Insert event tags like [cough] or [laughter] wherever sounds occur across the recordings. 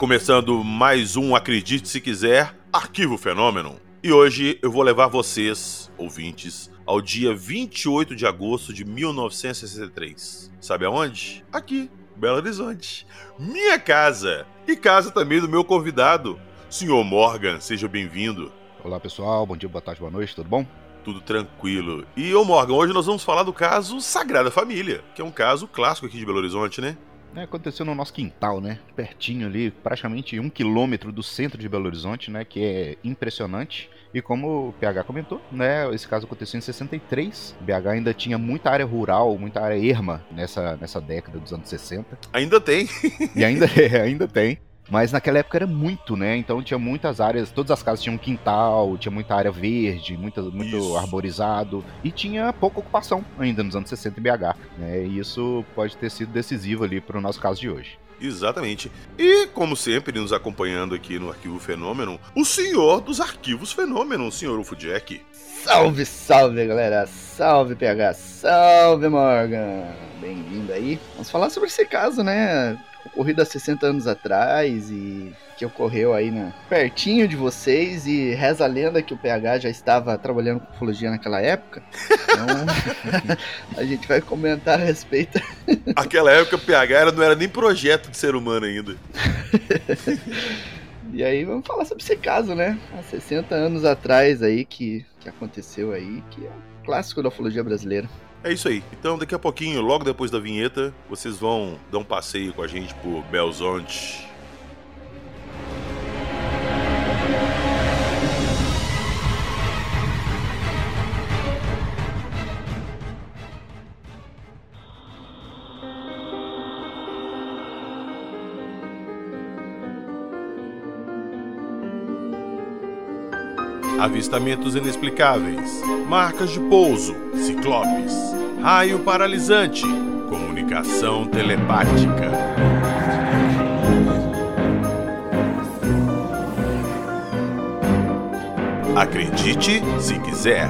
Começando mais um Acredite Se Quiser, Arquivo Fenômeno. E hoje eu vou levar vocês, ouvintes, ao dia 28 de agosto de 1963. Sabe aonde? Aqui, Belo Horizonte. Minha casa! E casa também do meu convidado, Senhor Morgan. Seja bem-vindo. Olá pessoal, bom dia, boa tarde, boa noite, tudo bom? Tudo tranquilo. E ô Morgan, hoje nós vamos falar do caso Sagrada Família, que é um caso clássico aqui de Belo Horizonte, né? É, aconteceu no nosso quintal, né? Pertinho ali, praticamente um quilômetro do centro de Belo Horizonte, né? Que é impressionante. E como o PH comentou, né? Esse caso aconteceu em 63. BH ainda tinha muita área rural, muita área erma nessa, nessa década dos anos 60. Ainda tem. e ainda, [laughs] é, ainda tem. Mas naquela época era muito, né? Então tinha muitas áreas, todas as casas tinham um quintal, tinha muita área verde, muita, muito isso. arborizado, e tinha pouca ocupação ainda nos anos 60 em BH. Né? E isso pode ter sido decisivo ali para o nosso caso de hoje. Exatamente. E, como sempre, nos acompanhando aqui no Arquivo Fenômeno, o senhor dos arquivos Fenômeno, o senhor Ufo Jack. Salve, salve, galera! Salve, PH! Salve, Morgan! Bem-vindo aí. Vamos falar sobre esse caso, né? Ocorrido há 60 anos atrás e que ocorreu aí na, pertinho de vocês e reza a lenda que o PH já estava trabalhando com ufologia naquela época. Então, [laughs] a gente vai comentar a respeito. Aquela época o PH era, não era nem projeto de ser humano ainda. [laughs] e aí vamos falar sobre esse caso, né? Há 60 anos atrás aí que, que aconteceu aí, que é um clássico da ufologia brasileira. É isso aí. Então, daqui a pouquinho, logo depois da vinheta, vocês vão dar um passeio com a gente por Belzonte, avistamentos inexplicáveis, marcas de pouso, ciclopes, raio paralisante, comunicação telepática. Acredite se quiser.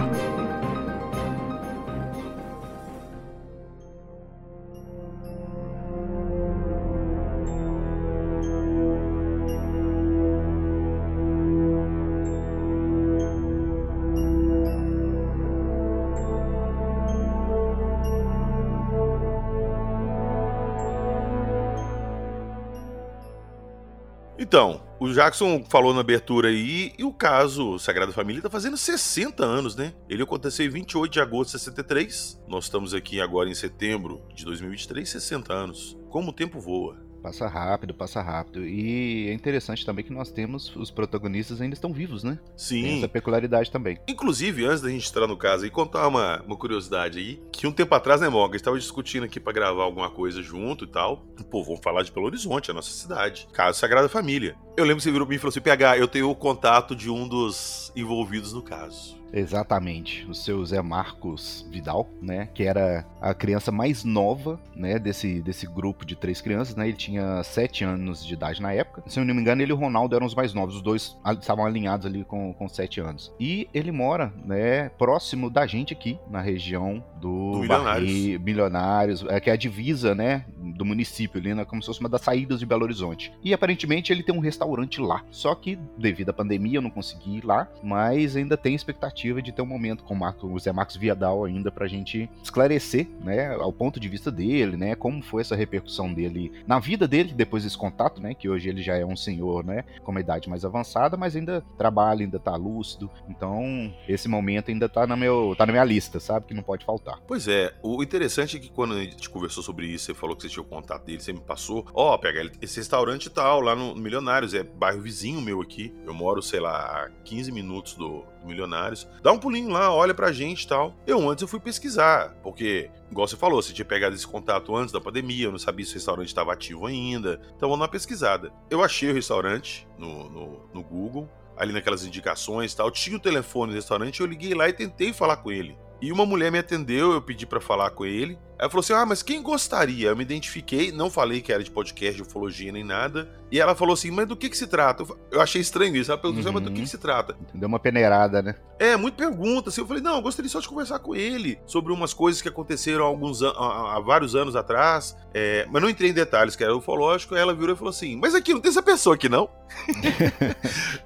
Então, o Jackson falou na abertura aí, e o caso Sagrada Família tá fazendo 60 anos, né? Ele aconteceu em 28 de agosto de 63. Nós estamos aqui agora em setembro de 2023, 60 anos. Como o tempo voa. Passa rápido, passa rápido. E é interessante também que nós temos os protagonistas ainda estão vivos, né? Sim. Tem essa peculiaridade também. Inclusive, antes da gente entrar no caso e contar uma, uma curiosidade aí, que um tempo atrás, né, Morgan, estava discutindo aqui para gravar alguma coisa junto e tal. Pô, vamos falar de Belo Horizonte, a nossa cidade. Caso Sagrada Família. Eu lembro que você virou pra mim e falou assim: PH, eu tenho o contato de um dos envolvidos no caso. Exatamente, o seu Zé Marcos Vidal, né, que era a criança mais nova, né, desse, desse grupo de três crianças, né, ele tinha sete anos de idade na época, se eu não me engano ele e o Ronaldo eram os mais novos, os dois estavam alinhados ali com, com sete anos, e ele mora, né, próximo da gente aqui, na região do, do Milionários, Barri, Milionários é, que é a divisa, né, do município ali, né, como se fosse uma das saídas de Belo Horizonte, e aparentemente ele tem um restaurante lá, só que devido à pandemia eu não consegui ir lá, mas ainda tem expectativa de ter um momento com o, Marco, o Zé Marcos Viadal ainda pra gente esclarecer, né, ao ponto de vista dele, né, como foi essa repercussão dele na vida dele depois desse contato, né, que hoje ele já é um senhor, né, com uma idade mais avançada, mas ainda trabalha, ainda tá lúcido. Então, esse momento ainda tá na, meu, tá na minha lista, sabe, que não pode faltar. Pois é, o interessante é que quando a gente conversou sobre isso, você falou que você tinha o contato dele, você me passou, ó, oh, pega esse restaurante tal, lá no Milionários, é bairro vizinho meu aqui. Eu moro, sei lá, a 15 minutos do, do Milionários. Dá um pulinho lá, olha pra gente e tal. Eu antes eu fui pesquisar, porque, igual você falou, você tinha pegado esse contato antes da pandemia, eu não sabia se o restaurante estava ativo ainda. Então vou dar uma pesquisada. Eu achei o restaurante no, no, no Google, ali naquelas indicações e tal. Tinha o telefone do restaurante, eu liguei lá e tentei falar com ele. E uma mulher me atendeu, eu pedi para falar com ele. Ela falou assim: Ah, mas quem gostaria? Eu me identifiquei, não falei que era de podcast, de ufologia nem nada. E ela falou assim: Mas do que que se trata? Eu achei estranho isso. Ela perguntou assim: Mas do que Uhum. que se trata? Deu uma peneirada, né? É, muito pergunta. Assim, eu falei: Não, eu gostaria só de conversar com ele sobre umas coisas que aconteceram há, alguns há, há vários anos atrás. É, mas não entrei em detalhes, que era ufológico. Ela virou e falou assim: Mas aqui não tem essa pessoa aqui, não? [laughs]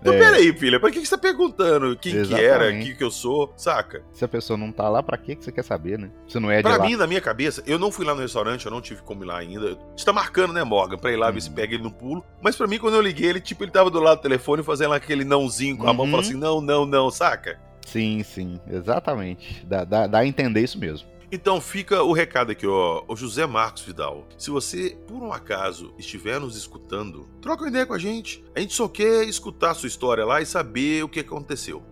então, É. peraí, filha, pra que que você tá perguntando quem que era, Exatamente. quem que eu sou? Saca? Se a pessoa não tá lá, pra que que você quer saber, né? Se não é de Pra lá. mim, na minha cabeça, eu não fui lá no restaurante, eu não tive como ir lá ainda. A gente tá marcando, né, Morgan, pra ir lá ver se Uhum. pega ele no pulo. Mas pra mim, quando eu liguei, ele, tipo, ele tava do lado do telefone fazendo aquele nãozinho com a mão, Uhum. falando assim, não, não, não, saca? Sim, sim, exatamente. Dá, dá, dá a entender isso mesmo. Então fica o recado aqui, ó. O José Marcos Vidal. Se você, por um acaso, estiver nos escutando, troca uma ideia com a gente. A gente só quer escutar a sua história lá e saber o que aconteceu.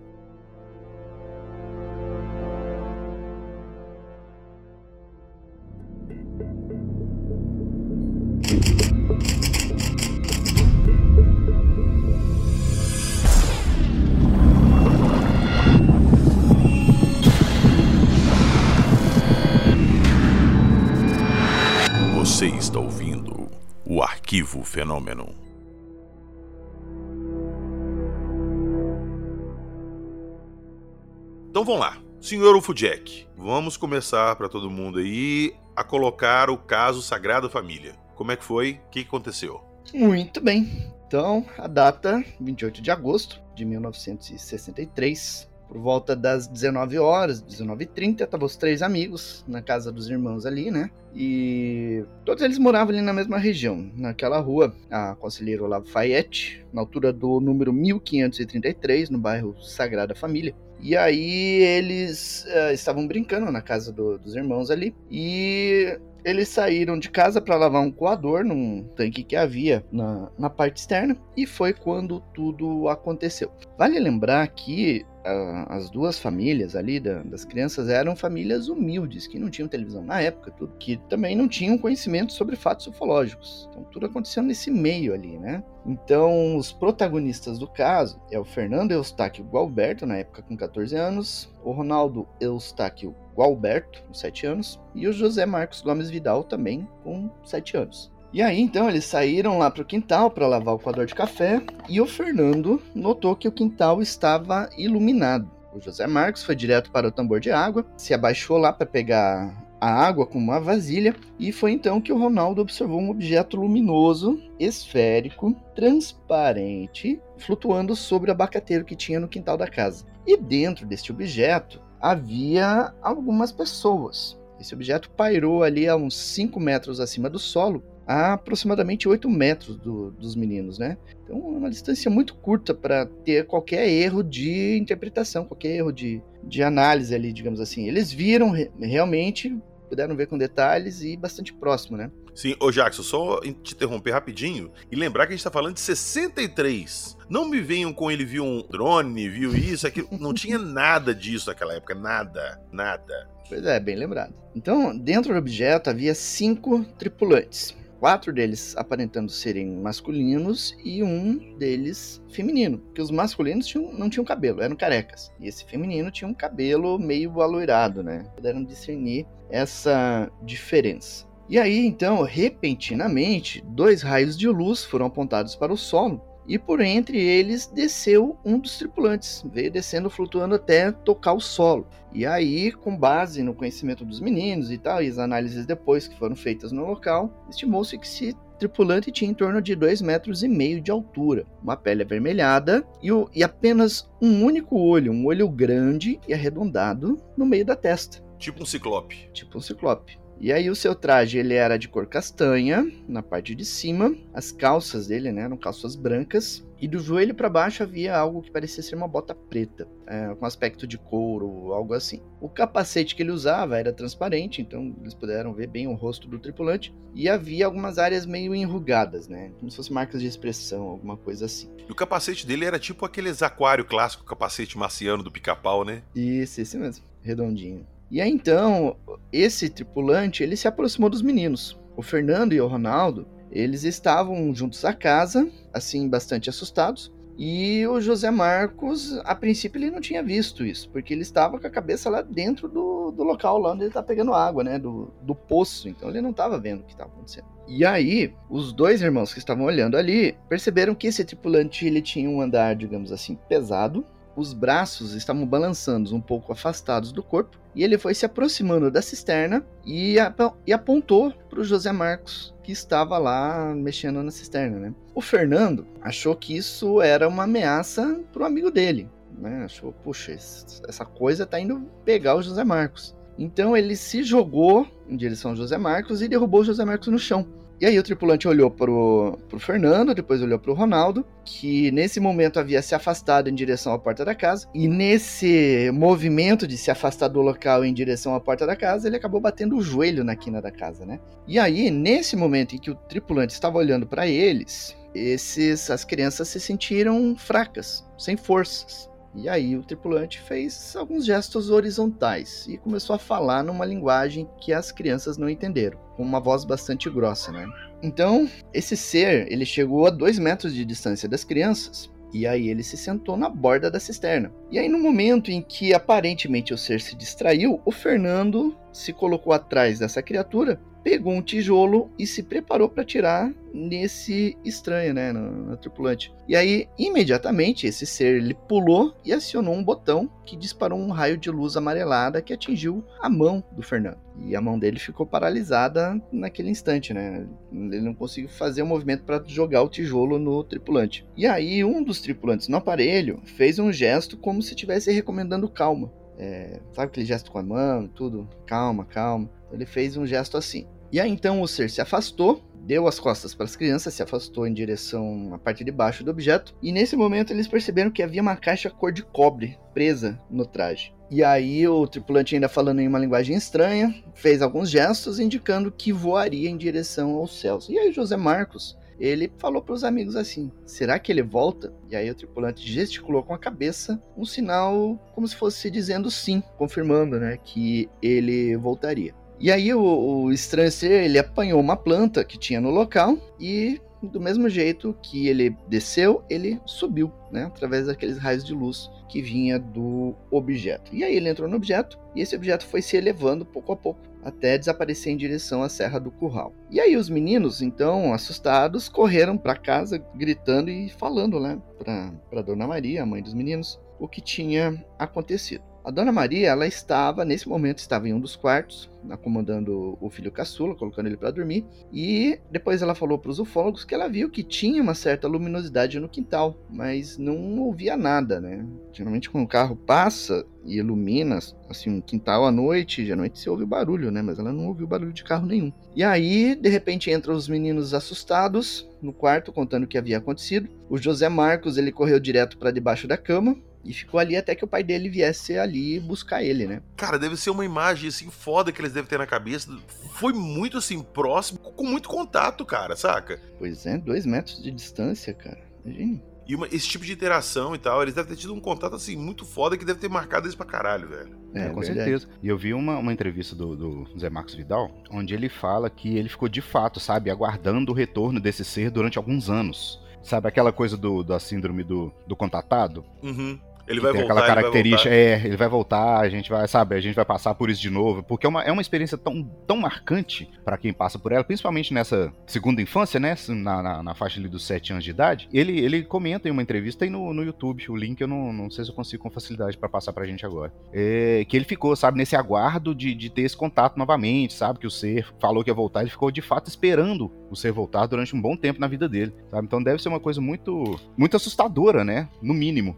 Então vamos lá. Senhor UFO Jack, vamos começar para todo mundo aí a colocar o caso Sagrada Família. Como é que foi? O que aconteceu? Muito bem. Então, a data, 28 de agosto de 1963, por volta das 19 horas, 19h30, estavam os três amigos na casa dos irmãos ali, né? E todos eles moravam ali na mesma região, naquela rua, a Conselheiro Olavo Fayette, na altura do número 1533, no bairro Sagrada Família. E aí eles eh, estavam brincando na casa do- dos irmãos ali e eles saíram de casa para lavar um coador num tanque que havia na, na parte externa e foi quando tudo aconteceu. Vale lembrar que ah, as duas famílias ali da- das crianças eram famílias humildes, que não tinham televisão na época, tudo, que também não tinham conhecimento sobre fatos ufológicos. Então tudo aconteceu nesse meio ali, né? Então os protagonistas do caso é o Fernando Eustáquio Gualberto, na época com 14 anos, o Ronaldo Eustáquio Gualberto, com 7 anos, e o José Marcos Gomes Vidal também com 7 anos. E aí, então, eles saíram lá para o quintal para lavar o coador de café e o Fernando notou que o quintal estava iluminado. O José Marcos foi direto para o tambor de água, se abaixou lá para pegar a água com uma vasilha e foi então que o Ronaldo observou um objeto luminoso, esférico, transparente, flutuando sobre o abacateiro que tinha no quintal da casa. E dentro deste objeto havia algumas pessoas. Esse objeto pairou ali a uns 5 metros acima do solo, a aproximadamente 8 metros do- dos meninos, né? Então, é uma distância muito curta para ter qualquer erro de interpretação, qualquer erro de, de análise ali, digamos assim. Eles viram re- realmente, puderam ver com detalhes e bastante próximo, né? Sim, ô Jackson, só te interromper rapidinho e lembrar que a gente tá falando de 63. Não me venham com ele viu um drone, viu isso, aquilo. Não [laughs] tinha nada disso naquela época, nada, nada. Pois é, bem lembrado. Então, dentro do objeto havia cinco tripulantes. Quatro deles aparentando serem masculinos e um deles feminino. Porque os masculinos tinham- não tinham cabelo, eram carecas. E esse feminino tinha um cabelo meio aloirado, né? Puderam discernir essa diferença. E aí, então, repentinamente, dois raios de luz foram apontados para o solo e por entre eles desceu um dos tripulantes, veio descendo flutuando até tocar o solo. E aí, com base no conhecimento dos meninos e tal, e as análises depois que foram feitas no local, estimou-se que esse tripulante tinha em torno de 2,5 metros e meio de altura, uma pele avermelhada e, o- e apenas um único olho, um olho grande e arredondado no meio da testa Tipo um ciclope. tipo um ciclope. E aí o seu traje ele era de cor castanha na parte de cima, as calças dele né, eram calças brancas e do joelho para baixo havia algo que parecia ser uma bota preta, é, com aspecto de couro, algo assim. O capacete que ele usava era transparente, então eles puderam ver bem o rosto do tripulante e havia algumas áreas meio enrugadas, né, como se fossem marcas de expressão, alguma coisa assim. E o capacete dele era tipo aqueles aquário clássico, capacete marciano do pica-pau, né? Isso, esse mesmo, redondinho. E aí então, esse tripulante, ele se aproximou dos meninos. O Fernando e o Ronaldo, eles estavam juntos à casa, assim, bastante assustados. E o José Marcos, a princípio, ele não tinha visto isso, porque ele estava com a cabeça lá dentro do, do local lá onde ele tá pegando água, né? Do, do poço. Então ele não tava vendo o que tava acontecendo. E aí, os dois irmãos que estavam olhando ali perceberam que esse tripulante ele tinha um andar, digamos assim, pesado. Os braços estavam balançando um pouco afastados do corpo. E ele foi se aproximando da cisterna e, ap e apontou para o José Marcos, que estava lá mexendo na cisterna. Né? O Fernando achou que isso era uma ameaça para o amigo dele. Né? Achou, puxa, essa coisa tá indo pegar o José Marcos. Então ele se jogou em direção ao José Marcos e derrubou o José Marcos no chão. E aí o tripulante olhou pro, pro Fernando, depois olhou pro Ronaldo, que nesse momento havia se afastado em direção à porta da casa. E nesse movimento de se afastar do local em direção à porta da casa, ele acabou batendo o joelho na quina da casa, né? E aí, nesse momento em que o tripulante estava olhando para eles, esses as crianças se sentiram fracas, sem forças. E aí o tripulante fez alguns gestos horizontais e começou a falar numa linguagem que as crianças não entenderam, com uma voz bastante grossa, né? Então, esse ser, ele chegou a dois metros de distância das crianças e aí ele se sentou na borda da cisterna. E aí no momento em que aparentemente o ser se distraiu, o Fernando se colocou atrás dessa criatura pegou um tijolo e se preparou para tirar nesse estranho, né, no, no, tripulante. E aí, imediatamente, esse ser ele pulou e acionou um botão que disparou um raio de luz amarelada que atingiu a mão do Fernando. E a mão dele ficou paralisada naquele instante, né? Ele não conseguiu fazer o um movimento para jogar o tijolo no tripulante. E aí, um dos tripulantes no aparelho fez um gesto como se estivesse recomendando calma. É, sabe aquele gesto com a mão, tudo? Calma, calma. Ele fez um gesto assim. E aí então o ser se afastou, deu as costas para as crianças, se afastou em direção à parte de baixo do objeto, e nesse momento eles perceberam que havia uma caixa cor de cobre presa no traje. E aí o tripulante ainda falando em uma linguagem estranha, fez alguns gestos indicando que voaria em direção aos céus. E aí José Marcos, ele falou para os amigos assim: será que ele volta? E aí o tripulante gesticulou com a cabeça um sinal como se fosse dizendo sim, confirmando, né, que ele voltaria. E aí o, o estranho ser, ele apanhou uma planta que tinha no local e do mesmo jeito que ele desceu, ele subiu, né, através daqueles raios de luz que vinha do objeto. E aí ele entrou no objeto e esse objeto foi se elevando pouco a pouco até desaparecer em direção à Serra do Curral. E aí os meninos, então, assustados, correram para casa gritando e falando, né, para Dona Maria, a mãe dos meninos, o que tinha acontecido. A dona Maria, ela estava, nesse momento, estava em um dos quartos, acomodando o filho caçula, colocando ele para dormir, e depois ela falou para os ufólogos que ela viu que tinha uma certa luminosidade no quintal, mas não ouvia nada, né? Geralmente quando o carro passa e ilumina, assim, um quintal à noite, geralmente se ouve barulho, né? Mas ela não ouviu barulho de carro nenhum. E aí, de repente, entram os meninos assustados no quarto, contando o que havia acontecido. O José Marcos, ele correu direto para debaixo da cama, e ficou ali até que o pai dele viesse ali buscar ele, né? Cara, deve ser uma imagem assim foda que eles devem ter na cabeça. Foi muito assim, próximo, com muito contato, cara, saca? Pois é, dois metros de distância, cara. Imagina. E uma, esse tipo de interação e tal, eles devem ter tido um contato assim muito foda que deve ter marcado eles pra caralho, velho. É, é com verdade. certeza. E eu vi uma, uma entrevista do, do Zé Marcos Vidal, onde ele fala que ele ficou de fato, sabe, aguardando o retorno desse ser durante alguns anos. Sabe aquela coisa do, da síndrome do, do contatado? Uhum. Ele vai tem voltar. Aquela característica, ele é, ele vai voltar, a gente vai, sabe, a gente vai passar por isso de novo, porque é uma, é uma experiência tão, tão marcante para quem passa por ela, principalmente nessa segunda infância, né, na, na, na, faixa ali dos 7 anos de idade. Ele, ele comenta em uma entrevista aí no, no YouTube, o link eu não, não sei se eu consigo com facilidade para passar pra gente agora. É, que ele ficou, sabe, nesse aguardo de, de ter esse contato novamente, sabe, que o ser falou que ia voltar, ele ficou de fato esperando o ser voltar durante um bom tempo na vida dele, sabe? Então deve ser uma coisa muito, muito assustadora, né, no mínimo.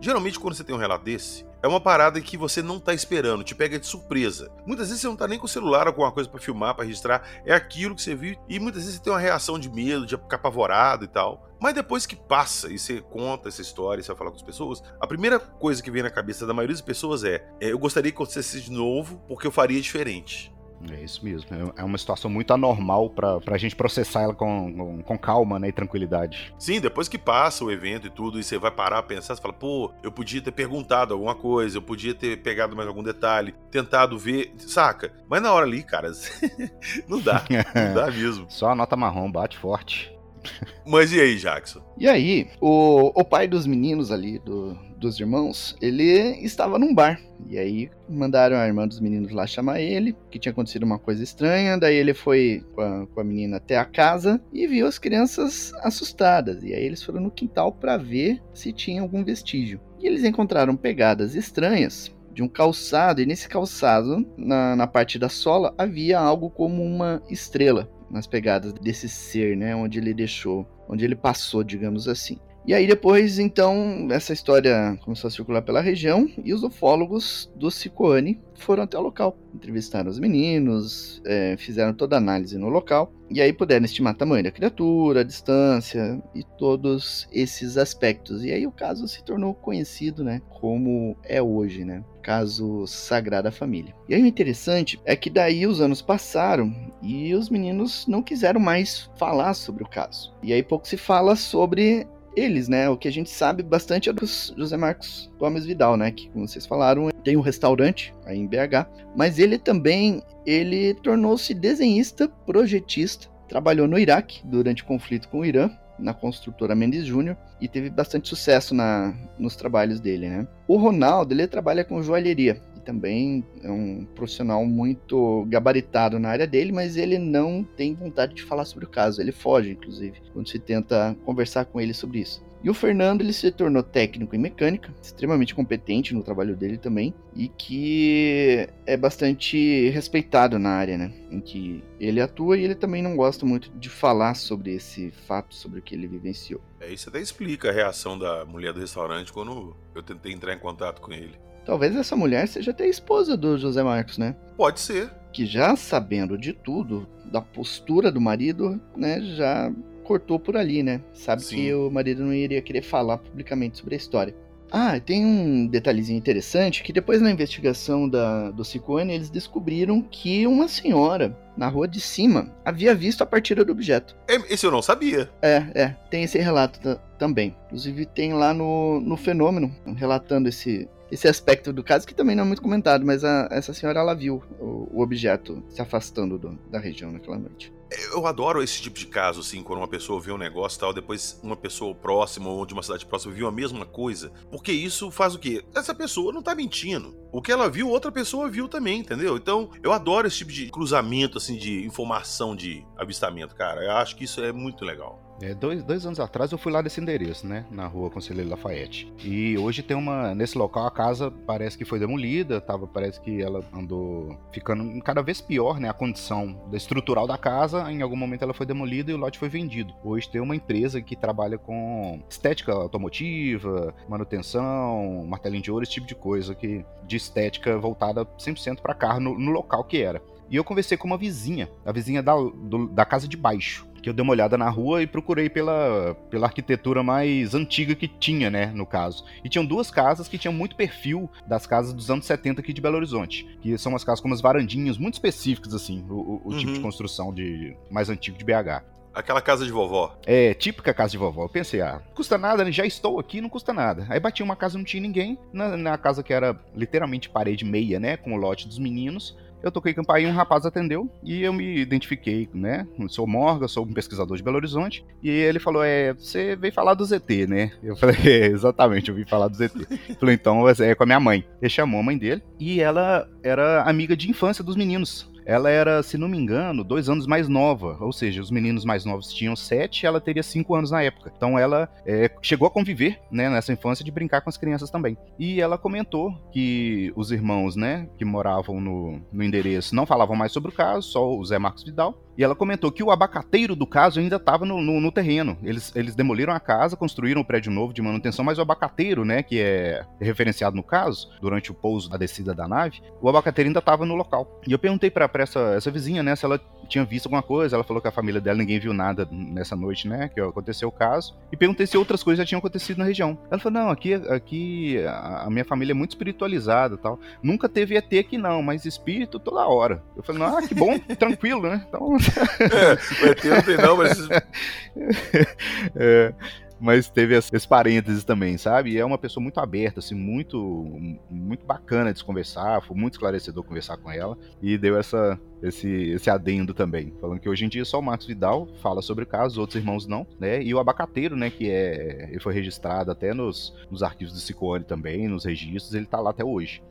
Geralmente, quando você tem um relato desse, é uma parada que você não tá esperando, te pega de surpresa. Muitas vezes você não tá nem com o celular ou com alguma coisa para filmar, para registrar, é aquilo que você viu, e muitas vezes você tem uma reação de medo, de ficar apavorado e tal. Mas depois que passa e você conta essa história, e você vai falar com as pessoas, a primeira coisa que vem na cabeça da maioria das pessoas é: é eu gostaria que acontecesse de novo, porque eu faria diferente. É isso mesmo. É, é uma situação muito anormal pra, pra gente processar ela com, com, com, calma né, e tranquilidade. Sim, depois que passa o evento e tudo, e você vai parar a pensar, você fala, pô, eu podia ter perguntado alguma coisa, eu podia ter pegado mais algum detalhe, tentado ver, saca? Mas na hora ali, cara, [laughs] não dá. Não dá [laughs] mesmo. Só a nota marrom bate forte. Mas e aí, Jackson? E aí, o, o pai dos meninos ali, do, dos irmãos, ele estava num bar. E aí mandaram a irmã dos meninos lá chamar ele, que tinha acontecido uma coisa estranha. Daí ele foi com a, com a menina até a casa e viu as crianças assustadas. E aí eles foram no quintal para ver se tinha algum vestígio. E eles encontraram pegadas estranhas de um calçado, e nesse calçado, na, na parte da sola, havia algo como uma estrela nas pegadas desse ser, né? Onde ele deixou, onde ele passou, digamos assim. E aí depois, então, essa história começou a circular pela região e os ufólogos do Cicoane foram até o local. Entrevistaram os meninos, é, fizeram toda a análise no local e aí puderam estimar o tamanho da criatura, a distância e todos esses aspectos. E aí o caso se tornou conhecido, né, como é hoje, né? Caso Sagrada Família. E aí o interessante é que daí os anos passaram e os meninos não quiseram mais falar sobre o caso. E aí pouco se fala sobre eles, né? O que a gente sabe bastante é dos José Marcos Gomes Vidal, né? Que, como vocês falaram, tem um restaurante aí em BH. Mas ele também, ele tornou-se desenhista, projetista, trabalhou no Iraque durante o conflito com o Irã, na construtora Mendes Júnior, e teve bastante sucesso na, nos trabalhos dele, né? O Ronaldo, ele trabalha com joalheria também é um profissional muito gabaritado na área dele, mas ele não tem vontade de falar sobre o caso. Ele foge, inclusive, quando se tenta conversar com ele sobre isso. E o Fernando ele se tornou técnico em mecânica, extremamente competente no trabalho dele também, e que é bastante respeitado na área, né, em que ele atua e ele também não gosta muito de falar sobre esse fato, sobre o que ele vivenciou. É, isso até explica a reação da mulher do restaurante quando eu tentei entrar em contato com ele. Talvez essa mulher seja até a esposa do José Marcos, né? Pode ser. Que já sabendo de tudo, da postura do marido, né, já cortou por ali, né? Sabe Sim. que o marido não iria querer falar publicamente sobre a história. Ah, tem um detalhezinho interessante que depois na investigação da, do Ciccone eles descobriram que uma senhora na rua de cima havia visto a partida do objeto. É, esse eu não sabia. É, é, tem esse relato também. Inclusive tem lá no, no Fenômeno, relatando esse, esse aspecto do caso, que também não é muito comentado, mas a, essa senhora ela viu o, o objeto se afastando do, da região naquela noite. Eu adoro esse tipo de caso, assim, quando uma pessoa vê um negócio e tal, depois uma pessoa próxima ou de uma cidade próxima viu a mesma coisa. Porque isso faz o quê? Essa pessoa não tá mentindo. O que ela viu, outra pessoa viu também, entendeu? Então, eu adoro esse tipo de cruzamento, assim, de informação de avistamento, cara. Eu acho que isso é muito legal. É, dois, dois anos atrás eu fui lá nesse endereço, né? Na rua Conselheiro Lafayette. E hoje tem uma. Nesse local a casa parece que foi demolida, tava, parece que ela andou ficando cada vez pior, né? A condição estrutural da casa. Em algum momento ela foi demolida e o lote foi vendido. Hoje tem uma empresa que trabalha com estética automotiva, manutenção, martelinho de ouro, esse tipo de coisa que de estética voltada 100% para carro no, no local que era. E eu conversei com uma vizinha, a vizinha da, do, da casa de baixo que eu dei uma olhada na rua e procurei pela, pela arquitetura mais antiga que tinha, né, no caso. E tinham duas casas que tinham muito perfil das casas dos anos 70 aqui de Belo Horizonte, que são umas casas com umas varandinhas muito específicas, assim, o, o uhum. tipo de construção de mais antigo de BH. Aquela casa de vovó. É, típica casa de vovó. Eu pensei, ah, custa nada, né? já estou aqui, não custa nada. Aí bati uma casa, não tinha ninguém. Na, na casa que era literalmente parede meia, né? Com o lote dos meninos. Eu toquei campainha, um rapaz atendeu e eu me identifiquei, né? Sou Morga, sou um pesquisador de Belo Horizonte. E ele falou: É, você veio falar do ZT, né? Eu falei: [laughs] é, Exatamente, eu vim falar do ZT. falei: Então é com a minha mãe. Ele chamou a mãe dele e ela era amiga de infância dos meninos ela era, se não me engano, dois anos mais nova. Ou seja, os meninos mais novos tinham sete, ela teria cinco anos na época. Então ela é, chegou a conviver, né, nessa infância de brincar com as crianças também. E ela comentou que os irmãos, né, que moravam no, no endereço não falavam mais sobre o caso, só o Zé Marcos Vidal. E ela comentou que o abacateiro do caso ainda estava no, no, no, terreno. Eles, eles demoliram a casa, construíram um prédio novo de manutenção, mas o abacateiro, né, que é referenciado no caso, durante o pouso da descida da nave, o abacateiro ainda estava no local. E eu perguntei para essa, essa vizinha, né, se ela tinha visto alguma coisa. Ela falou que a família dela ninguém viu nada nessa noite, né? Que aconteceu o caso. E perguntei se outras coisas já tinham acontecido na região. Ela falou: não, aqui, aqui a minha família é muito espiritualizada tal. Nunca teve ET aqui, não, mas espírito toda hora. Eu falei, ah, que bom, [laughs] tranquilo, né? Então. O ET não tem, não, mas. [laughs] é. mas teve esse parênteses também, sabe? E é uma pessoa muito aberta, assim, muito, muito bacana de se conversar, foi muito esclarecedor conversar com ela e deu essa, esse, esse adendo também, falando que hoje em dia só o Marcos Vidal fala sobre o caso, os outros irmãos não, né? E o abacateiro, né, que é, ele foi registrado até nos, nos arquivos do Cicoane também, nos registros, ele tá lá até hoje.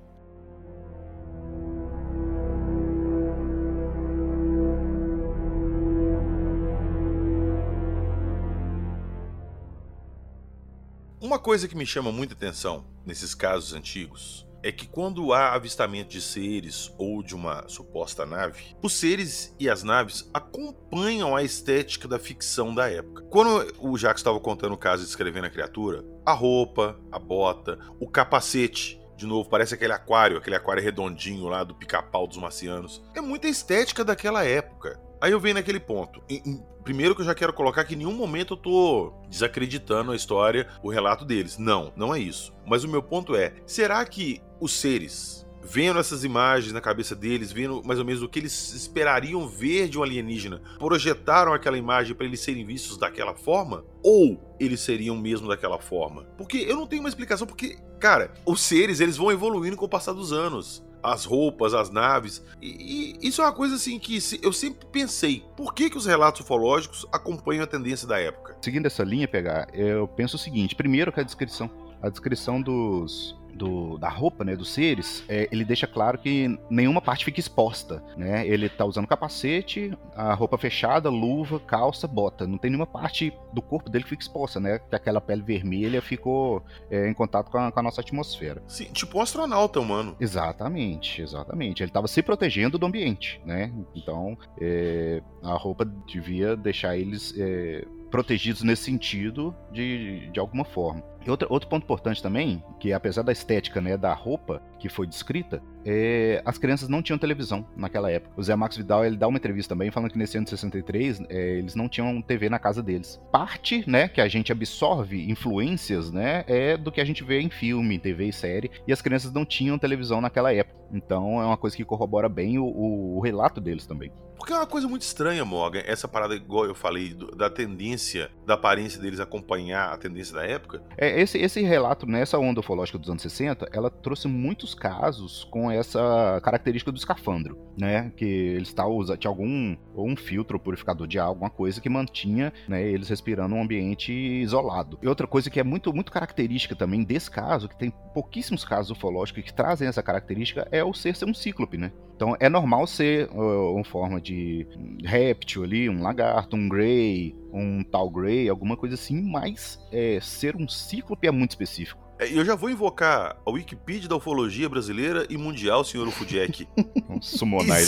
Uma coisa que me chama muita atenção nesses casos antigos é que quando há avistamento de seres ou de uma suposta nave, os seres e as naves acompanham a estética da ficção da época. Quando o Jacques estava contando o caso e descrevendo a criatura, a roupa, a bota, o capacete de novo, parece aquele aquário, aquele aquário redondinho lá do pica-pau dos marcianos. É muita estética daquela época. Aí eu venho naquele ponto. Em, em, primeiro que eu já quero colocar que em nenhum momento eu tô desacreditando a história, o relato deles. Não, não é isso. Mas o meu ponto é, será que os seres vendo essas imagens na cabeça deles, vendo mais ou menos o que eles esperariam ver de um alienígena, projetaram aquela imagem para eles serem vistos daquela forma? Ou eles seriam mesmo daquela forma? Porque eu não tenho uma explicação, porque, cara, os seres eles vão evoluindo com o passar dos anos as roupas, as naves. E, e, isso é uma coisa assim que eu sempre pensei. Por que, que os relatos ufológicos acompanham a tendência da época? Seguindo essa linha, pegar, eu penso o seguinte: primeiro que a descrição. A descrição dos, do, da roupa, né, dos seres, é, ele deixa claro que nenhuma parte fica exposta, né? Ele tá usando capacete, a roupa fechada, luva, calça, bota. Não tem nenhuma parte do corpo dele que fica exposta, né? Que aquela pele vermelha ficou é, em contato com a, com a, nossa atmosfera. Sim, tipo um astronauta humano. Exatamente, exatamente. Ele estava se protegendo do ambiente, né? Então, é, a roupa devia deixar eles é, protegidos nesse sentido de, de alguma forma. E outro, outro ponto importante também, que apesar da estética né, da roupa que foi descrita, é, as crianças não tinham televisão naquela época. O Zé Max Vidal ele dá uma entrevista também falando que nesse ano de 63 é, eles não tinham TV na casa deles. Parte, né, que a gente absorve influências, né, é do que a gente vê em filme, TV e série, e as crianças não tinham televisão naquela época. Então é uma coisa que corrobora bem o, o, o relato deles também. Porque é uma coisa muito estranha, Morgan, essa parada, igual eu falei, da tendência, da aparência deles acompanhar a tendência da época. É, esse, esse relato, nessa onda ufológica dos anos 60, ela trouxe muitos casos com essa característica do escafandro, né? Que eles usando, tinha algum ou um filtro purificador de ar, alguma coisa que mantinha né, eles respirando um ambiente isolado. E outra coisa que é muito, muito característica também desse caso, que tem pouquíssimos casos ufológicos que trazem essa característica, é o ser ser um cíclope, né? Então é normal ser uh, uma forma de réptil ali, um lagarto, um grey, um tal grey, alguma coisa assim, mas é, ser um cíclope é muito específico. É, eu já vou invocar a Wikipedia da ufologia brasileira e mundial, senhor Ufudjek. [laughs]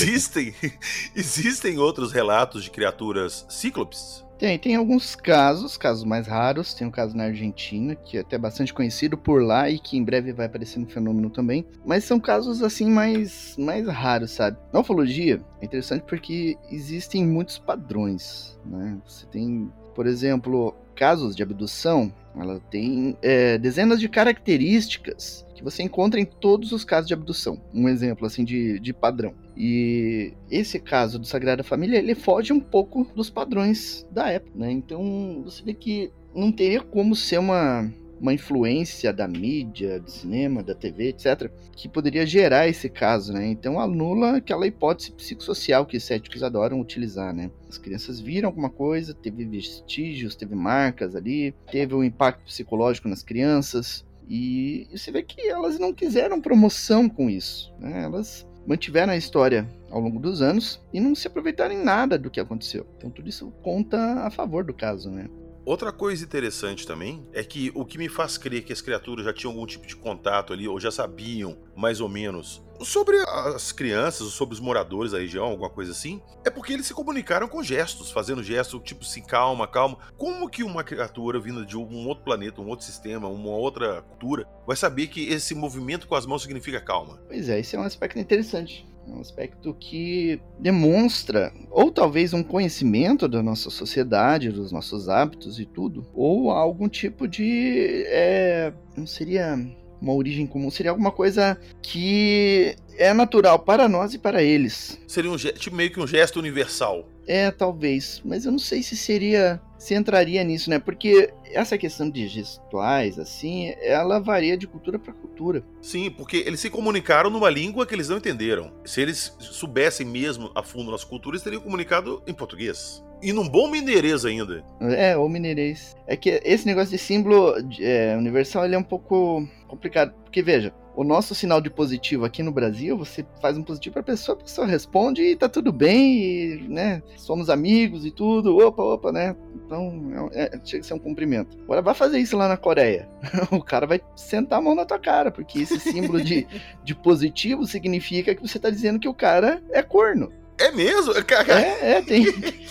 existem, [laughs] existem outros relatos de criaturas cíclopes? Tem, tem alguns casos, casos mais raros. Tem um caso na Argentina, que é até bastante conhecido por lá e que em breve vai aparecer no fenômeno também. Mas são casos assim mais, mais raros, sabe? Na ufologia é interessante porque existem muitos padrões, né? Você tem, por exemplo, casos de abdução ela tem é, dezenas de características que você encontra em todos os casos de abdução. Um exemplo assim de, de padrão. E esse caso do Sagrada Família, ele foge um pouco dos padrões da época, né? Então você vê que não teria como ser uma uma influência da mídia, do cinema, da TV, etc., que poderia gerar esse caso, né? Então anula aquela hipótese psicossocial que os céticos adoram utilizar, né? As crianças viram alguma coisa, teve vestígios, teve marcas ali, teve um impacto psicológico nas crianças, e você vê que elas não quiseram promoção com isso, né? Elas mantiveram a história ao longo dos anos e não se aproveitaram em nada do que aconteceu. Então tudo isso conta a favor do caso, né? Outra coisa interessante também é que o que me faz crer que as criaturas já tinham algum tipo de contato ali, ou já sabiam mais ou menos sobre as crianças, ou sobre os moradores da região, alguma coisa assim, é porque eles se comunicaram com gestos, fazendo gestos tipo assim, calma, calma. Como que uma criatura vinda de um outro planeta, um outro sistema, uma outra cultura, vai saber que esse movimento com as mãos significa calma? Pois é, esse é um aspecto interessante. É um aspecto que demonstra, ou talvez um conhecimento da nossa sociedade, dos nossos hábitos e tudo, ou algum tipo de. É, não seria uma origem comum, seria alguma coisa que é natural para nós e para eles. Seria um tipo, meio que um gesto universal. É, talvez, mas eu não sei se seria, se entraria nisso, né? Porque essa questão de gestuais, assim, ela varia de cultura para cultura. Sim, porque eles se comunicaram numa língua que eles não entenderam. Se eles soubessem mesmo a fundo nossa cultura, eles teriam comunicado em português. E num bom mineirês ainda. É, ou mineirês. É que esse negócio de símbolo é, universal ele é um pouco complicado. Porque, veja, o nosso sinal de positivo aqui no Brasil, você faz um positivo para a pessoa, a pessoa responde e tá tudo bem, e, né? Somos amigos e tudo, opa, opa, né? Então, é, é, chega a ser um cumprimento. Agora vai fazer isso lá na Coreia. [laughs] o cara vai sentar a mão na tua cara, porque esse [laughs] símbolo de, de positivo significa que você tá dizendo que o cara é corno. É mesmo? É, é, tem,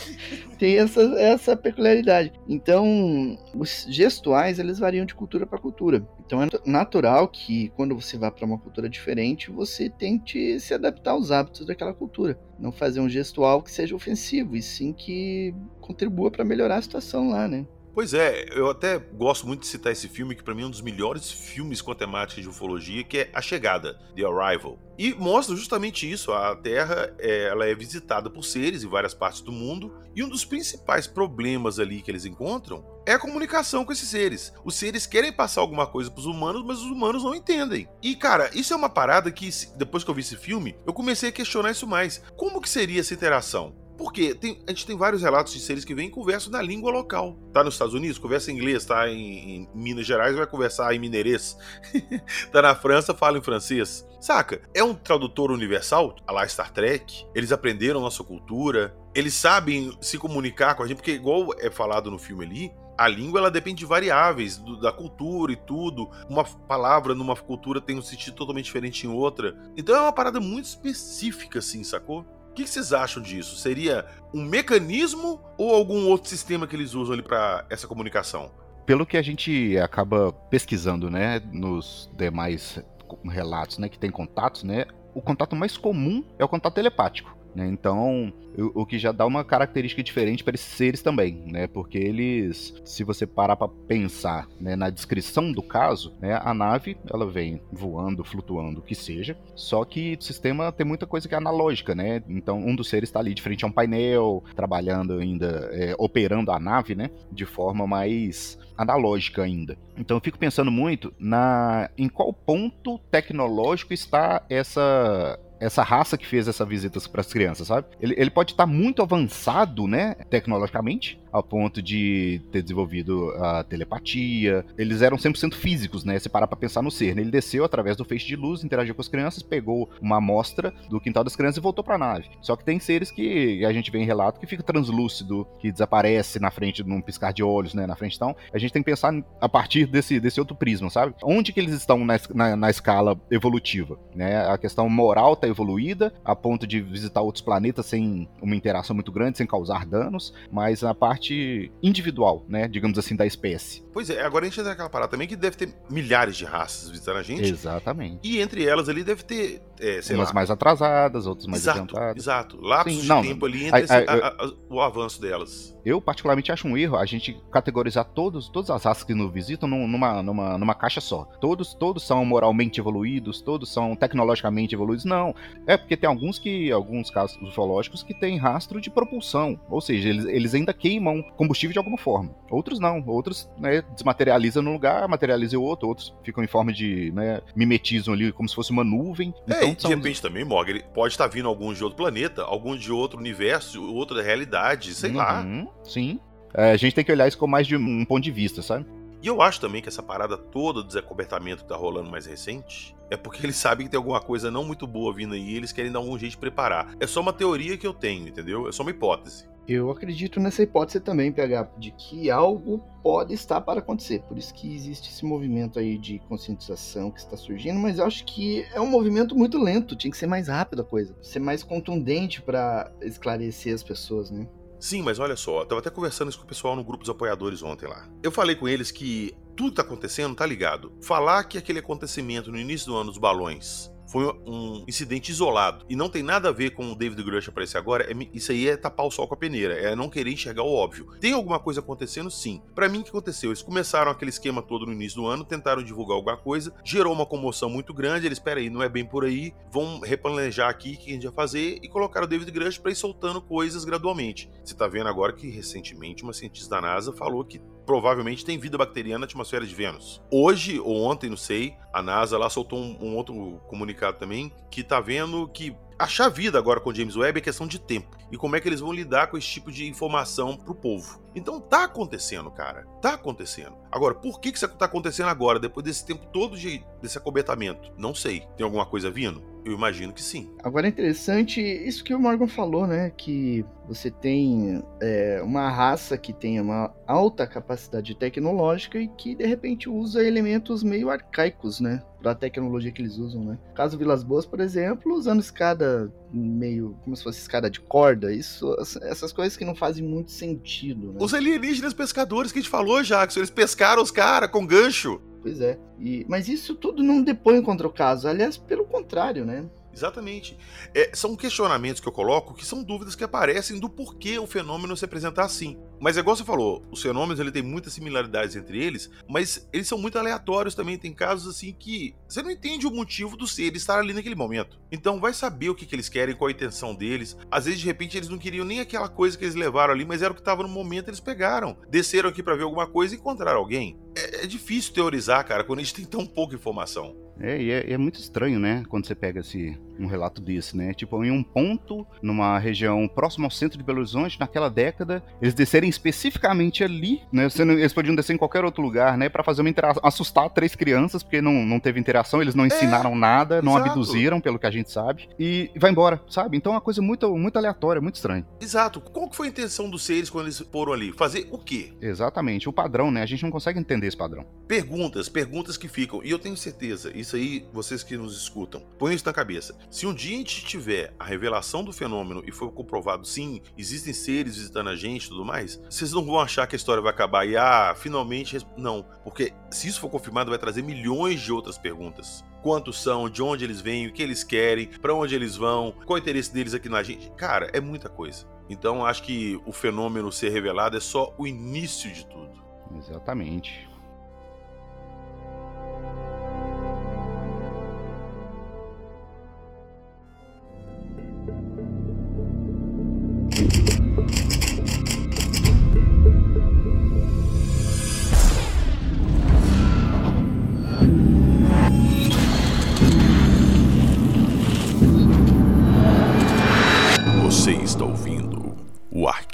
[laughs] tem essa, essa peculiaridade. Então, os gestuais, eles variam de cultura para cultura. Então, é natural que quando você vá para uma cultura diferente, você tente se adaptar aos hábitos daquela cultura. Não fazer um gestual que seja ofensivo, e sim que contribua para melhorar a situação lá, né? Pois é, eu até gosto muito de citar esse filme, que para mim é um dos melhores filmes com a temática de ufologia, que é A Chegada, The Arrival. E mostra justamente isso, a Terra é, ela é visitada por seres em várias partes do mundo, e um dos principais problemas ali que eles encontram é a comunicação com esses seres. Os seres querem passar alguma coisa pros humanos, mas os humanos não entendem. E cara, isso é uma parada que depois que eu vi esse filme, eu comecei a questionar isso mais. Como que seria essa interação? Porque tem, a gente tem vários relatos de seres que vêm e conversam na língua local. Tá nos Estados Unidos, conversa em inglês, tá em, em Minas Gerais, vai conversar em mineirês. [laughs] tá na França, fala em francês. Saca? É um tradutor universal, a lá Star Trek. Eles aprenderam nossa cultura, eles sabem se comunicar com a gente, porque igual é falado no filme ali, a língua ela depende de variáveis, do, da cultura e tudo. Uma palavra numa cultura tem um sentido totalmente diferente em outra. Então é uma parada muito específica, assim, sacou? O que, vocês acham disso? Seria um mecanismo ou algum outro sistema que eles usam ali para essa comunicação? Pelo que a gente acaba pesquisando, né, nos demais relatos, né, que tem contatos, né, o contato mais comum é o contato telepático. Né? Então, o, o, que já dá uma característica diferente para esses seres também, né? Porque eles, se você parar para pensar né, na descrição do caso, né, a nave ela vem voando, flutuando, o que seja, só que o sistema tem muita coisa que é analógica, né? Então, um dos seres está ali de frente a um painel, trabalhando ainda, é, operando a nave, né? De forma mais analógica ainda. Então eu fico pensando muito na em qual ponto tecnológico está essa essa raça que fez essa visita para as crianças, sabe? Ele, ele pode estar tá muito avançado, né, tecnologicamente, ao ponto de ter desenvolvido a telepatia. Eles eram 100% físicos, né? Se parar pra pensar no ser. Né? Ele desceu através do feixe de luz, interagiu com as crianças, pegou uma amostra do quintal das crianças e voltou pra nave. Só que tem seres que a gente vê em relato que fica translúcido, que desaparece na frente num piscar de olhos, né? Na frente. Então, a gente tem que pensar a partir desse, desse outro prisma, sabe? Onde que eles estão na, na, na escala evolutiva, né? A questão moral tá evoluída, a ponto de visitar outros planetas sem uma interação muito grande, sem causar danos, mas a parte parte individual, né? Digamos assim, da espécie. Pois é, agora a gente entra naquela parada também que deve ter milhares de raças visitando a gente. Exatamente. E entre elas ali deve ter, é, sei Umas lá... mais atrasadas, outras mais exato, adiantadas. Exato, lapsos Sim, não, de tempo ali entre a, a, a, o avanço delas. Eu, particularmente, acho um erro a gente categorizar todos, todas as raças que nos visitam numa, numa, numa caixa só. Todos, todos são moralmente evoluídos, todos são tecnologicamente evoluídos. Não. É porque tem alguns que, alguns casos ufológicos que têm rastro de propulsão. Ou seja, eles, eles ainda queimam combustível de alguma forma. Outros não. Outros né, desmaterializam num lugar, materializam outro. Outros ficam em forma de. Né, mimetizam ali como se fosse uma nuvem. É, então, de são... repente também, Morgan, ele pode estar vindo alguns de outro planeta, alguns de outro universo, outra realidade, sei uhum. lá. Sim. É, a gente tem que olhar isso com mais de um ponto de vista, sabe? E eu acho também que essa parada toda do desacobertamento que tá rolando mais recente é porque [laughs] eles sabem que tem alguma coisa não muito boa vindo aí e eles querem dar algum jeito de preparar. É só uma teoria que eu tenho, entendeu? É só uma hipótese. Eu acredito nessa hipótese também, PH, de que algo pode estar para acontecer. Por isso que existe esse movimento aí de conscientização que está surgindo, mas eu acho que é um movimento muito lento, tinha que ser mais rápido a coisa, ser mais contundente para esclarecer as pessoas, né? Sim, mas olha só, eu tava até conversando isso com o pessoal no grupo dos apoiadores ontem lá. Eu falei com eles que tudo que tá acontecendo tá ligado. Falar que aquele acontecimento no início do ano dos balões foi um incidente isolado. E não tem nada a ver com o David Grush aparecer agora. É, isso aí é tapar o sol com a peneira. É não querer enxergar o óbvio. Tem alguma coisa acontecendo? Sim. Para mim, o que aconteceu? Eles começaram aquele esquema todo no início do ano, tentaram divulgar alguma coisa, gerou uma comoção muito grande. Eles, espera aí, não é bem por aí. Vão replanejar aqui o que a gente vai fazer e colocaram o David Grush para ir soltando coisas gradualmente. Você tá vendo agora que recentemente uma cientista da NASA falou que provavelmente tem vida bacteriana na atmosfera de Vênus. Hoje ou ontem, não sei, a NASA lá soltou um, um outro comunicado também que tá vendo que achar vida agora com James Webb é questão de tempo. E como é que eles vão lidar com esse tipo de informação pro povo. Então tá acontecendo, cara. Tá acontecendo. Agora, por que, que isso tá acontecendo agora, depois desse tempo todo de, desse acobetamento? Não sei. Tem alguma coisa vindo? Eu imagino que sim. Agora é interessante isso que o Morgan falou, né? Que você tem é, uma raça que tem uma alta capacidade tecnológica e que de repente usa elementos meio arcaicos, né? Para a tecnologia que eles usam, né? Caso Vilas Boas, por exemplo, usando escada meio como se fosse escada de corda, isso, essas coisas que não fazem muito sentido. Né? Os alienígenas pescadores que a gente falou, Jackson, eles pescaram os caras com gancho. Pois é. E, mas isso tudo não depõe contra o caso. Aliás, pelo contrário, né? Exatamente. É, são questionamentos que eu coloco que são dúvidas que aparecem do porquê o fenômeno se apresentar assim. Mas é igual você falou, os fenômenos ele tem muitas similaridades entre eles, mas eles são muito aleatórios também. Tem casos assim que você não entende o motivo do ser estar ali naquele momento. Então vai saber o que, que eles querem, qual a intenção deles. Às vezes, de repente, eles não queriam nem aquela coisa que eles levaram ali, mas era o que estava no momento, eles pegaram. Desceram aqui para ver alguma coisa e encontraram alguém. É, é difícil teorizar, cara, quando a gente tem tão pouca informação. É, e é, é, muito estranho, né? Quando você pega esse, um relato desse, né? Tipo, em um ponto, numa região próxima ao centro de Belo Horizonte, naquela década, eles descerem especificamente ali, né? Eles podiam descer em qualquer outro lugar, né? Para fazer uma interação, assustar três crianças, porque não, não teve interação, eles não é, ensinaram é, nada, não exato. abduziram, pelo que a gente sabe, e vai embora, sabe? Então é uma coisa muito, muito aleatória, muito estranha. Exato. Qual que foi a intenção dos seres quando eles foram ali? Fazer o quê? Exatamente. O padrão, né? A gente não consegue entender esse padrão. Perguntas, perguntas que ficam. E eu tenho certeza, isso isso aí, vocês que nos escutam, põe isso na cabeça. Se um dia a gente tiver a revelação do fenômeno e for comprovado, sim, existem seres visitando a gente e tudo mais, vocês não vão achar que a história vai acabar e, ah, finalmente. Não. Porque se isso for confirmado, vai trazer milhões de outras perguntas. Quantos são, de onde eles vêm, o que eles querem, para onde eles vão, qual o interesse deles aqui na gente. Cara, é muita coisa. Então acho que o fenômeno ser revelado é só o início de tudo. Exatamente.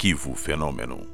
Arquivo Fenômeno.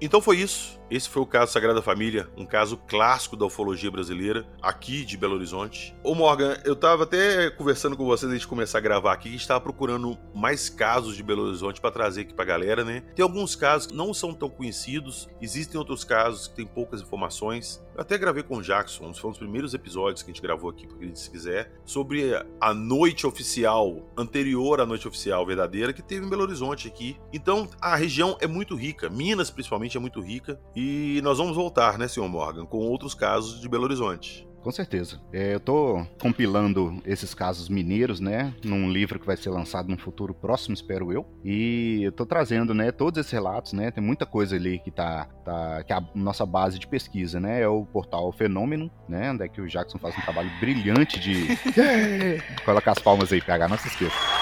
Então foi isso. Esse foi o caso Sagrada Família, um caso clássico da ufologia brasileira, aqui de Belo Horizonte. Ô Morgan, eu tava até conversando com vocês antes de começar a gravar aqui, a gente tava procurando mais casos de Belo Horizonte para trazer aqui pra galera, né? Tem alguns casos que não são tão conhecidos, existem outros casos que tem poucas informações. Eu até gravei com o Jackson, um dos primeiros episódios que a gente gravou aqui, pra quem se quiser, sobre a noite oficial, anterior à noite oficial verdadeira, que teve em Belo Horizonte aqui. Então, a região é muito rica, Minas principalmente é muito rica, e nós vamos voltar, né, senhor Morgan, com outros casos de Belo Horizonte. Com certeza. É, eu tô compilando esses casos mineiros, né, num livro que vai ser lançado no futuro próximo, espero eu. E eu tô trazendo, né, todos esses relatos, né, tem muita coisa ali que tá, tá que é a nossa base de pesquisa, né, é o portal Fenômeno, né, onde é que o Jackson faz um trabalho brilhante de [laughs] colocar as palmas aí, PH, não se esqueça.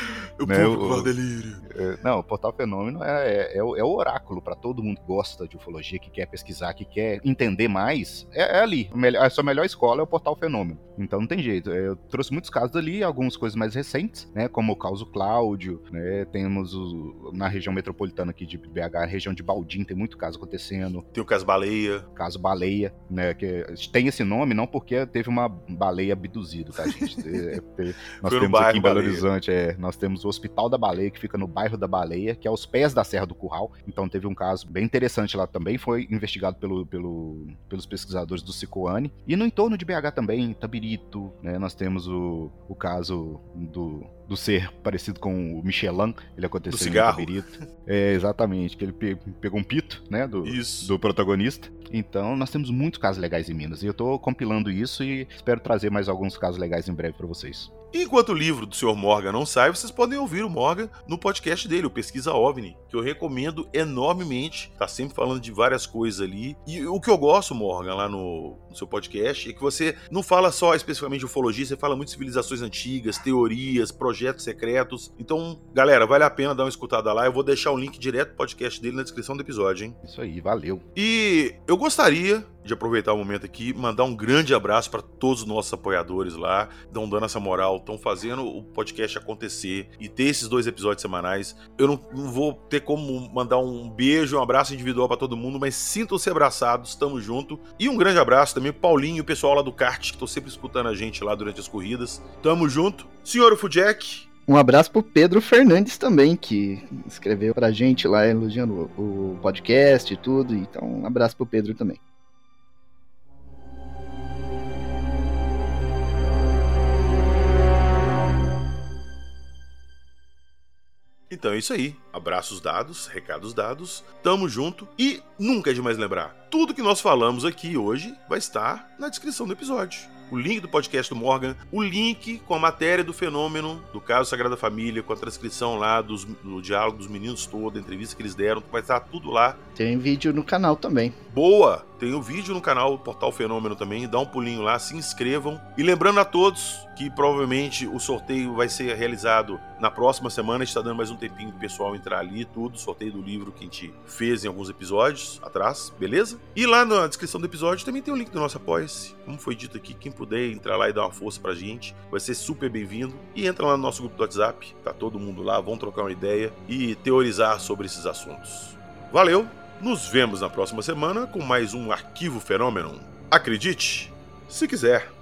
o né, público o, delírio. É, não, o Portal Fenômeno é, é, é, o, é oráculo para todo mundo que gosta de ufologia, que quer pesquisar, que quer entender mais. É, é ali. A sua melhor escola é o Portal Fenômeno. Então não tem jeito. Eu trouxe muitos casos ali, algumas coisas mais recentes, né? Como o caso Cláudio, né? Temos o, na região metropolitana aqui de BH, a região de Baldim, tem muito caso acontecendo. Tem o caso Baleia. Caso Baleia, né? Que tem esse nome não porque teve uma baleia abduzida, tá, gente? [laughs] É, nós Foi temos aqui em Belo Horizonte, é, nós temos o Hospital da Baleia, que fica no bairro da Baleia, que é aos pés da Serra do Curral. Então teve um caso bem interessante lá também, foi investigado pelo, pelo, pelos pesquisadores do Cicoane. E no entorno de BH também, Tabirito, né, nós temos o, o caso do do ser parecido com o Michelin, ele aconteceu do cigarro. em Tabirito. É, exatamente, que ele pe pegou um pito, né, do, isso. do protagonista. Então, nós temos muitos casos legais em Minas, e eu tô compilando isso e espero trazer mais alguns casos legais em breve para vocês. Enquanto o livro do Sr. Morgan não sai, vocês podem ouvir o Morgan no podcast dele, o Pesquisa OVNI, que eu recomendo enormemente. Tá sempre falando de várias coisas ali. E o que eu gosto, Morgan, lá no, no seu podcast, é que você não fala só especificamente de ufologia, você fala muito de civilizações antigas, teorias, projetos secretos. Então, galera, vale a pena dar uma escutada lá. Eu vou deixar o link direto do podcast dele na descrição do episódio, hein? Isso aí, valeu. E eu gostaria de aproveitar o momento aqui, mandar um grande abraço para todos os nossos apoiadores lá, dando essa moral, estão fazendo o podcast acontecer e ter esses dois episódios semanais. Eu não, não vou ter como mandar um beijo, um abraço individual para todo mundo, mas sintam-se abraçados, estamos junto. E um grande abraço também pro Paulinho e o pessoal lá do kart, que estão sempre escutando a gente lá durante as corridas. Tamo junto. Senhor Ufujek, um abraço pro Pedro Fernandes também, que escreveu pra gente lá elogiando o podcast e tudo. Então, um abraço pro Pedro também. Então é isso aí. Abraços dados, recados dados, tamo junto e nunca é demais lembrar: tudo que nós falamos aqui hoje vai estar na descrição do episódio o link do podcast do Morgan, o link com a matéria do fenômeno do caso Sagrada Família, com a transcrição lá dos, do diálogo dos meninos todo, a entrevista que eles deram, vai estar tudo lá. Tem vídeo no canal também. Boa! Tem o um vídeo no canal Portal Fenômeno também, dá um pulinho lá, se inscrevam. E lembrando a todos que provavelmente o sorteio vai ser realizado na próxima semana, está dando mais um tempinho do pessoal entrar ali, tudo, sorteio do livro que a gente fez em alguns episódios atrás, beleza? E lá na descrição do episódio também tem o link do nosso apoia-se. Como foi dito aqui, quem puder entrar lá e dar uma força pra gente, vai ser super bem-vindo. E entra lá no nosso grupo do WhatsApp, tá todo mundo lá, vão trocar uma ideia e teorizar sobre esses assuntos. Valeu! Nos vemos na próxima semana com mais um Arquivo Fenômeno. Acredite, se quiser.